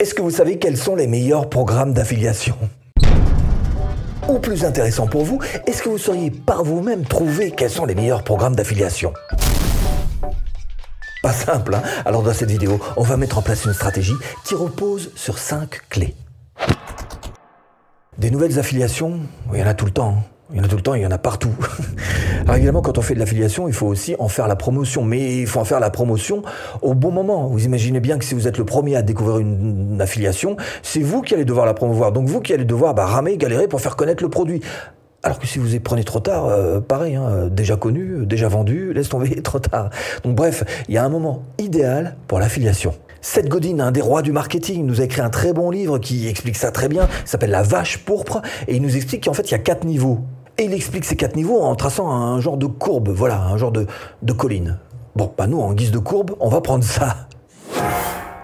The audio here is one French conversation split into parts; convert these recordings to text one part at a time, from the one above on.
Est-ce que vous savez quels sont les meilleurs programmes d'affiliation? Ou plus intéressant pour vous, est-ce que vous sauriez par vous-même trouver quels sont les meilleurs programmes d'affiliation? Pas simple, hein? Alors dans cette vidéo, on va mettre en place une stratégie qui repose sur 5 clés. Des nouvelles affiliations, il y en a tout le temps. Il y en a tout le temps, il y en a partout. Alors évidemment, quand on fait de l'affiliation, il faut aussi en faire la promotion. Mais il faut en faire la promotion au bon moment. Vous imaginez bien que si vous êtes le premier à découvrir une, affiliation, c'est vous qui allez devoir la promouvoir. Donc vous qui allez devoir bah, ramer, galérer pour faire connaître le produit. Alors que si vous y prenez trop tard, euh, pareil, hein, déjà connu, déjà vendu, laisse tomber, trop tard. Donc bref, il y a un moment idéal pour l'affiliation. Seth Godin, un des rois du marketing, nous a écrit un très bon livre qui explique ça très bien. S'appelle La vache pourpre et il nous explique qu'en fait il y a quatre niveaux. Et il explique ces quatre niveaux en traçant un genre de courbe, voilà, un genre de, colline. Bon, bah nous, en guise de courbe, on va prendre ça.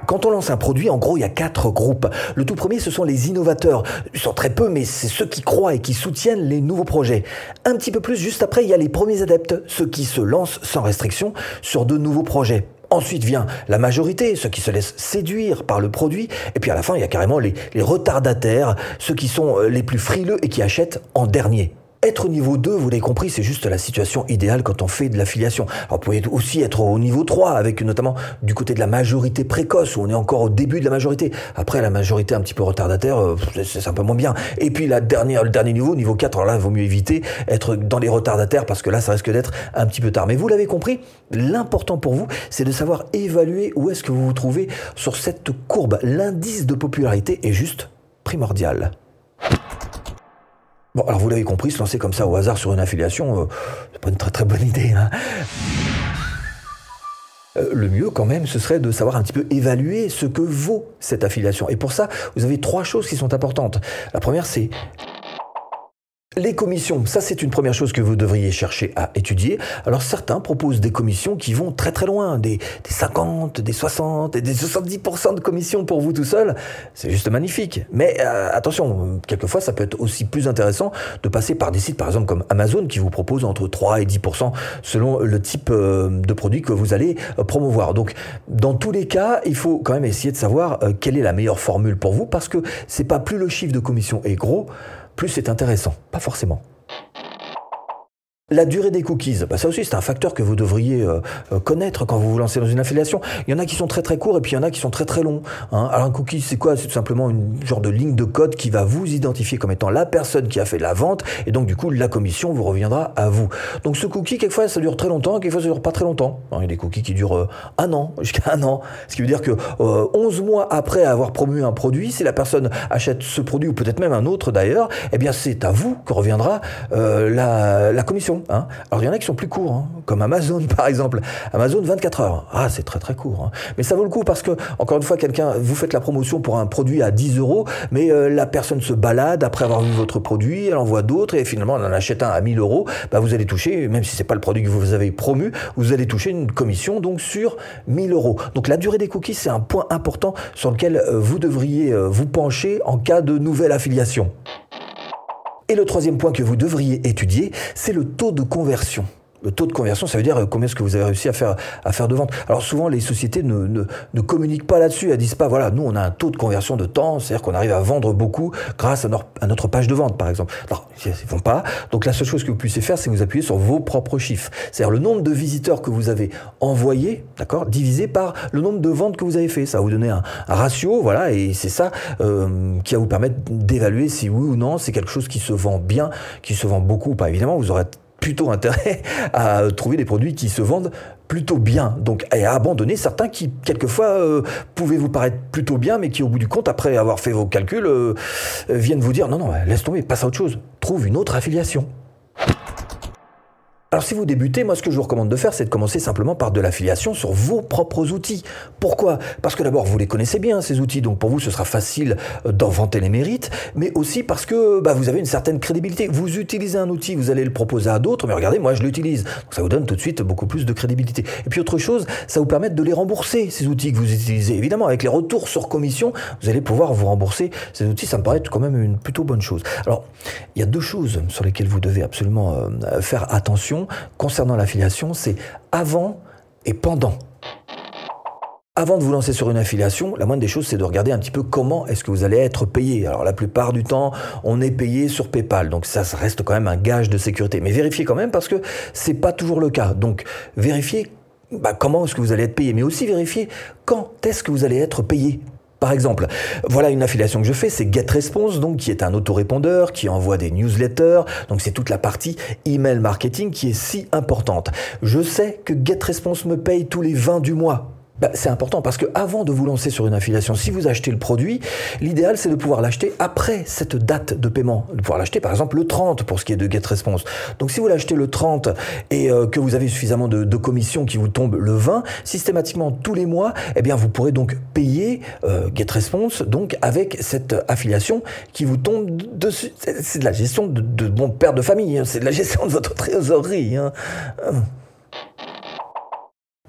Quand on lance un produit, en gros, il y a quatre groupes. Le tout premier, ce sont les innovateurs. Ils sont très peu, mais c'est ceux qui croient et qui soutiennent les nouveaux projets. Un petit peu plus, juste après, il y a les premiers adeptes, ceux qui se lancent sans restriction sur de nouveaux projets. Ensuite vient la majorité, ceux qui se laissent séduire par le produit. Et puis à la fin, il y a carrément les, les retardataires, ceux qui sont euh, les plus frileux et qui achètent en dernier. Être au niveau 2, vous l'avez compris, c'est juste la situation idéale quand on fait de l'affiliation. Alors vous pouvez aussi être au niveau 3, avec notamment du côté de la majorité précoce, où on est encore au début de la majorité. Après, la majorité un petit peu retardataire, euh, c'est un peu moins bien. Et puis le dernier niveau, niveau 4, alors là, il vaut mieux éviter être dans les retardataires, parce que là, ça risque d'être un petit peu tard. Mais vous l'avez compris, l'important pour vous, c'est de savoir évaluer où est-ce que vous vous trouvez sur cette courbe. L'indice de popularité est juste primordial. Bon, alors vous l'avez compris, se lancer comme ça au hasard sur une affiliation, euh, c'est pas une très très bonne idée. Hein. Euh, le mieux quand même, ce serait de savoir un petit peu évaluer ce que vaut cette affiliation. Et pour ça, vous avez trois choses qui sont importantes. La première, c'est les commissions, ça c'est une première chose que vous devriez chercher à étudier. Alors certains proposent des commissions qui vont très très loin, des, des 50, des 60 et des 70% de commissions pour vous tout seul. C'est juste magnifique. Mais euh, attention, quelquefois ça peut être aussi plus intéressant de passer par des sites par exemple comme Amazon qui vous propose entre 3 et 10% selon le type euh, de produit que vous allez euh, promouvoir. Donc dans tous les cas, il faut quand même essayer de savoir euh, quelle est la meilleure formule pour vous parce que c'est pas plus le chiffre de commission est gros, plus c'est intéressant. Pas forcément. La durée des cookies, bah ça aussi c'est un facteur que vous devriez euh, euh, connaître quand vous vous lancez dans une affiliation. Il y en a qui sont très très courts et puis il y en a qui sont très très longs. hein. Alors un cookie c'est quoi? C'est tout simplement une genre de ligne de code qui va vous identifier comme étant la personne qui a fait la vente et donc du coup la commission vous reviendra à vous. Donc ce cookie quelquefois ça dure très longtemps, quelquefois ça dure pas très longtemps. Hein, Il y a des cookies qui durent euh, un an, jusqu'à un an. Ce qui veut dire que euh, 11 mois après avoir promu un produit, si la personne achète ce produit ou peut-être même un autre d'ailleurs, eh bien c'est à vous que reviendra la commission. Hein. Alors il y en a qui sont plus courts, hein, comme Amazon par exemple. Amazon 24 heures. Ah c'est très très court. hein. Mais ça vaut le coup parce que encore une fois quelqu'un, vous faites la promotion pour un produit à 10 euros, mais euh, la personne se balade après avoir vu votre produit, elle en voit d'autres et finalement elle en achète un à 1000 euros. Bah, vous allez toucher, même si c'est pas le produit que vous avez promu, vous allez toucher une commission donc sur 1000 euros. Donc la durée des cookies c'est un point important sur lequel euh, vous devriez euh, vous pencher en cas de nouvelle affiliation. Et le troisième point que vous devriez étudier, c'est le taux de conversion. Le taux de conversion, ça veut dire euh, combien est-ce que vous avez réussi à faire, à faire de ventes. Alors souvent, les sociétés ne, ne, ne communiquent pas là-dessus. Elles disent pas, voilà, nous, on a un taux de conversion de temps, c'est-à-dire qu'on arrive à vendre beaucoup grâce à, notre, à notre page de vente, par exemple. Alors, ils ne font pas. Donc la seule chose que vous puissiez faire, c'est vous appuyer sur vos propres chiffres. C'est-à-dire le nombre de visiteurs que vous avez envoyés, d'accord, divisé par le nombre de ventes que vous avez fait. Ça va vous donner un, un ratio, voilà, et c'est ça euh, qui va vous permettre d'évaluer si oui ou non c'est quelque chose qui se vend bien, qui se vend beaucoup ou pas. Évidemment, vous aurez plutôt intérêt à trouver des produits qui se vendent plutôt bien. Donc, et à abandonner certains qui, quelquefois, euh, pouvaient vous paraître plutôt bien, mais qui, au bout du compte, après avoir fait vos calculs, euh, viennent vous dire non, non, laisse tomber, passe à autre chose. Trouve une autre affiliation. Alors si vous débutez, moi ce que je vous recommande de faire, c'est de commencer simplement par de l'affiliation sur vos propres outils. Pourquoi? Parce que d'abord vous les connaissez bien ces outils, donc pour vous ce sera facile euh, d'en vanter les mérites, mais aussi parce que bah, vous avez une certaine crédibilité. Vous utilisez un outil, vous allez le proposer à d'autres, mais regardez, moi je l'utilise. Donc ça vous donne tout de suite beaucoup plus de crédibilité. Et puis autre chose, ça vous permet de les rembourser ces outils que vous utilisez. Évidemment, avec les retours sur commission, vous allez pouvoir vous rembourser ces outils. Ça me paraît quand même une plutôt bonne chose. Alors il y a deux choses sur lesquelles vous devez absolument euh, faire attention concernant l'affiliation, c'est avant et pendant. Avant de vous lancer sur une affiliation, la moindre des choses, c'est de regarder un petit peu comment est-ce que vous allez être payé. Alors la plupart du temps, on est payé sur PayPal, donc ça, reste quand même un gage de sécurité. Mais vérifiez quand même parce que c'est pas toujours le cas. Donc vérifiez bah, comment est-ce que vous allez être payé, mais aussi vérifiez quand est-ce que vous allez être payé. Par exemple, voilà une affiliation que je fais, c'est GetResponse, donc qui est un autorépondeur qui envoie des newsletters. Donc c'est toute la partie email marketing qui est si importante. Je sais que GetResponse me paye tous les 20 du mois. Bah, c'est important parce que avant de vous lancer sur une affiliation, si vous achetez le produit, l'idéal c'est de pouvoir l'acheter après cette date de paiement. De pouvoir l'acheter par exemple le 30 pour ce qui est de GetResponse. Donc si vous l'achetez le 30 et euh, que vous avez suffisamment de, de commissions qui vous tombent le 20, systématiquement tous les mois, eh bien vous pourrez donc payer euh, GetResponse donc avec cette affiliation qui vous tombe dessus. C'est de la gestion de, de bon père de famille, hein. c'est de la gestion de votre trésorerie. Hein.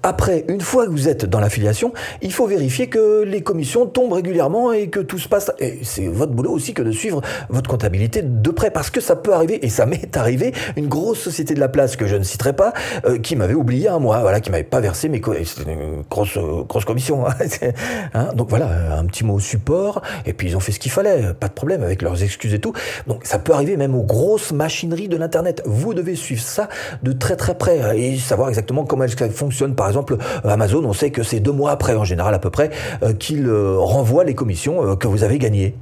Après, une fois que vous êtes dans l'affiliation, il faut vérifier que les commissions tombent régulièrement et que tout se passe. Et c'est votre boulot aussi que de suivre votre comptabilité de près, parce que ça peut arriver, et ça m'est arrivé, une grosse société de la place que je ne citerai pas, euh, qui m'avait oublié un mois, voilà, qui m'avait pas versé mes c'était une grosse grosse commission. Hein, hein, donc voilà, un petit mot support, et puis ils ont fait ce qu'il fallait, pas de problème avec leurs excuses et tout. Donc ça peut arriver même aux grosses machineries de l'internet. Vous devez suivre ça de très très près et savoir exactement comment ça fonctionne par exemple, euh, Amazon, on sait que c'est deux mois après, en général à peu près, euh, qu'il euh, renvoie les commissions que vous avez gagnées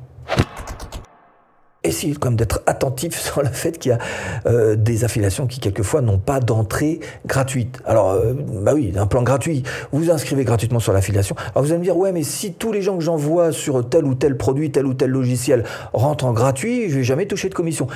essayez quand même d'être attentif sur le fait qu'il y a des affiliations qui quelquefois n'ont pas d'entrée gratuite. Alors, bah oui, un plan gratuit. Vous inscrivez gratuitement sur l'affiliation. Alors vous allez me dire, ouais, mais si tous les gens que j'envoie sur tel ou tel produit, tel ou tel logiciel rentrent en gratuit, je vais jamais toucher de commission.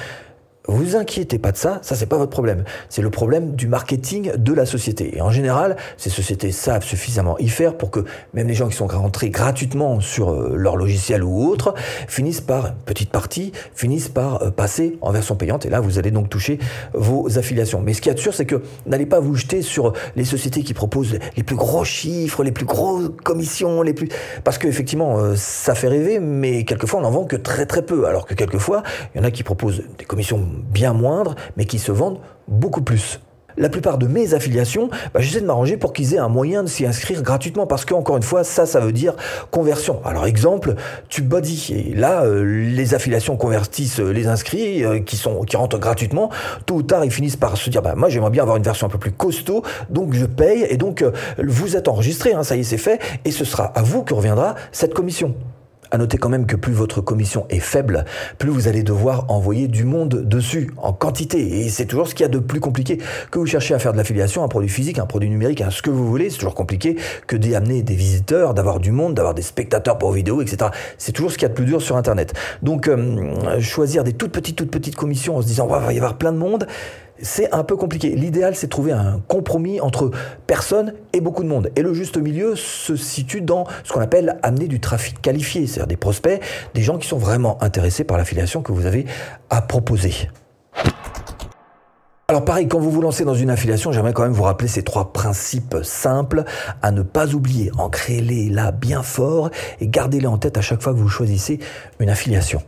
Vous inquiétez pas de ça, ça c'est pas votre problème. C'est le problème du marketing de la société. Et en général, ces sociétés savent suffisamment y faire pour que même les gens qui sont rentrés gratuitement sur euh, leur logiciel ou autre finissent par, petite partie, finissent par euh, passer en version payante. Et là, vous allez donc toucher vos affiliations. Mais ce qui est sûr, c'est que n'allez pas vous jeter sur les sociétés qui proposent les plus gros chiffres, les plus grosses commissions, les plus, parce qu'effectivement, euh, ça fait rêver, mais quelquefois on n'en vend que très très peu. Alors que quelquefois, il y en a qui proposent des commissions bien moindres, mais qui se vendent beaucoup plus. La plupart de mes affiliations, bah, j'essaie de m'arranger pour qu'ils aient un moyen de s'y inscrire gratuitement parce qu'encore une fois, ça, ça veut dire conversion. Alors exemple, TubeBuddy. Et là, euh, les affiliations convertissent euh, les inscrits euh, qui sont rentrent gratuitement. Tôt ou tard, ils finissent par se dire, bah, moi j'aimerais bien avoir une version un peu plus costaud, donc je paye et donc vous êtes enregistré, hein, ça y est, c'est fait, et ce sera à vous que reviendra cette commission. À noter quand même que plus votre commission est faible, plus vous allez devoir envoyer du monde dessus, en quantité. Et c'est toujours ce qu'il y a de plus compliqué. Que vous cherchez à faire de l'affiliation, un produit physique, un produit numérique, ce que vous voulez, c'est toujours compliqué que d'y amener des visiteurs, d'avoir du monde, d'avoir des spectateurs pour vidéo, etc. C'est toujours ce qu'il y a de plus dur sur Internet. Donc, euh, choisir des toutes petites, toutes petites commissions en se disant, il va y avoir plein de monde, c'est un peu compliqué. L'idéal, c'est de trouver un compromis entre personnes et beaucoup de monde. Et le juste milieu se situe dans ce qu'on appelle amener du trafic qualifié, c'est-à-dire des prospects, des gens qui sont vraiment intéressés par l'affiliation que vous avez à proposer. Alors pareil, quand vous vous lancez dans une affiliation, j'aimerais quand même vous rappeler ces trois principes simples à ne pas oublier. Ancrez-les là bien fort et gardez-les en tête à chaque fois que vous choisissez une affiliation.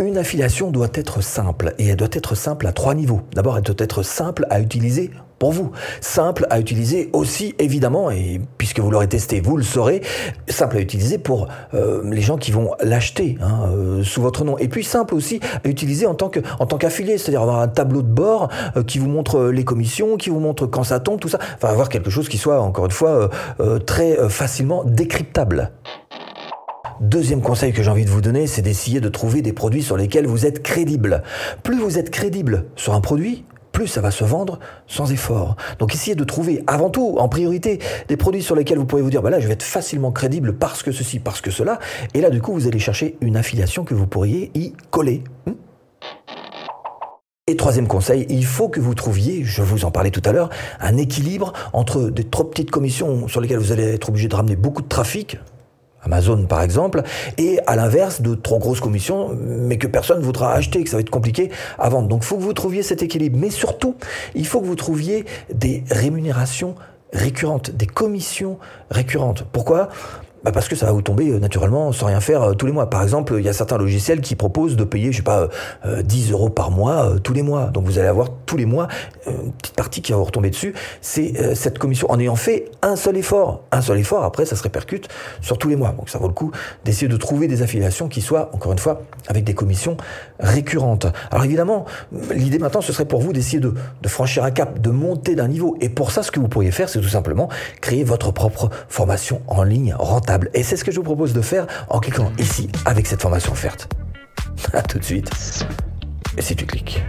Une affiliation doit être simple et elle doit être simple à trois niveaux. D'abord, elle doit être simple à utiliser pour vous. Simple à utiliser aussi, évidemment, et puisque vous l'aurez testé, vous le saurez, simple à utiliser pour euh, les gens qui vont l'acheter hein, euh, sous votre nom. Et puis simple aussi à utiliser en tant qu'affilié, c'est-à-dire avoir un tableau de bord euh, qui vous montre les commissions, qui vous montre quand ça tombe, tout ça. Enfin, avoir quelque chose qui soit, encore une fois, très facilement décryptable. Deuxième conseil que j'ai envie de vous donner, c'est d'essayer de trouver des produits sur lesquels vous êtes crédible. Plus vous êtes crédible sur un produit, plus ça va se vendre sans effort. Donc essayez de trouver avant tout, en priorité, des produits sur lesquels vous pourrez vous dire, bah là, je vais être facilement crédible parce que ceci, parce que cela. Et là, du coup, vous allez chercher une affiliation que vous pourriez y coller. Hmm et troisième conseil, il faut que vous trouviez, je vous en parlais tout à l'heure, un équilibre entre des trop petites commissions sur lesquelles vous allez être obligé de ramener beaucoup de trafic, Amazon par exemple, et à l'inverse de trop grosses commissions, mais que personne ne voudra acheter, que ça va être compliqué à vendre. Donc il faut que vous trouviez cet équilibre. Mais surtout, il faut que vous trouviez des rémunérations récurrentes, des commissions récurrentes. Pourquoi? Bah parce que ça va vous tomber euh, naturellement sans rien faire euh, tous les mois. Par exemple, il y a certains logiciels qui proposent de payer, je sais pas, 10 euh, euros par mois tous les mois. Donc vous allez avoir tous les mois une petite partie qui va vous retomber dessus. C'est cette commission en ayant fait un seul effort. Un seul effort, après, ça se répercute sur tous les mois. Donc ça vaut le coup d'essayer de trouver des affiliations qui soient, encore une fois, avec des commissions récurrentes. Alors évidemment, l'idée maintenant, ce serait pour vous d'essayer de, de franchir un cap, de monter d'un niveau. Et pour ça, ce que vous pourriez faire, c'est tout simplement créer votre propre formation en ligne rentable et c'est ce que je vous propose de faire en cliquant ici avec cette formation offerte. A tout de suite. Et si tu cliques.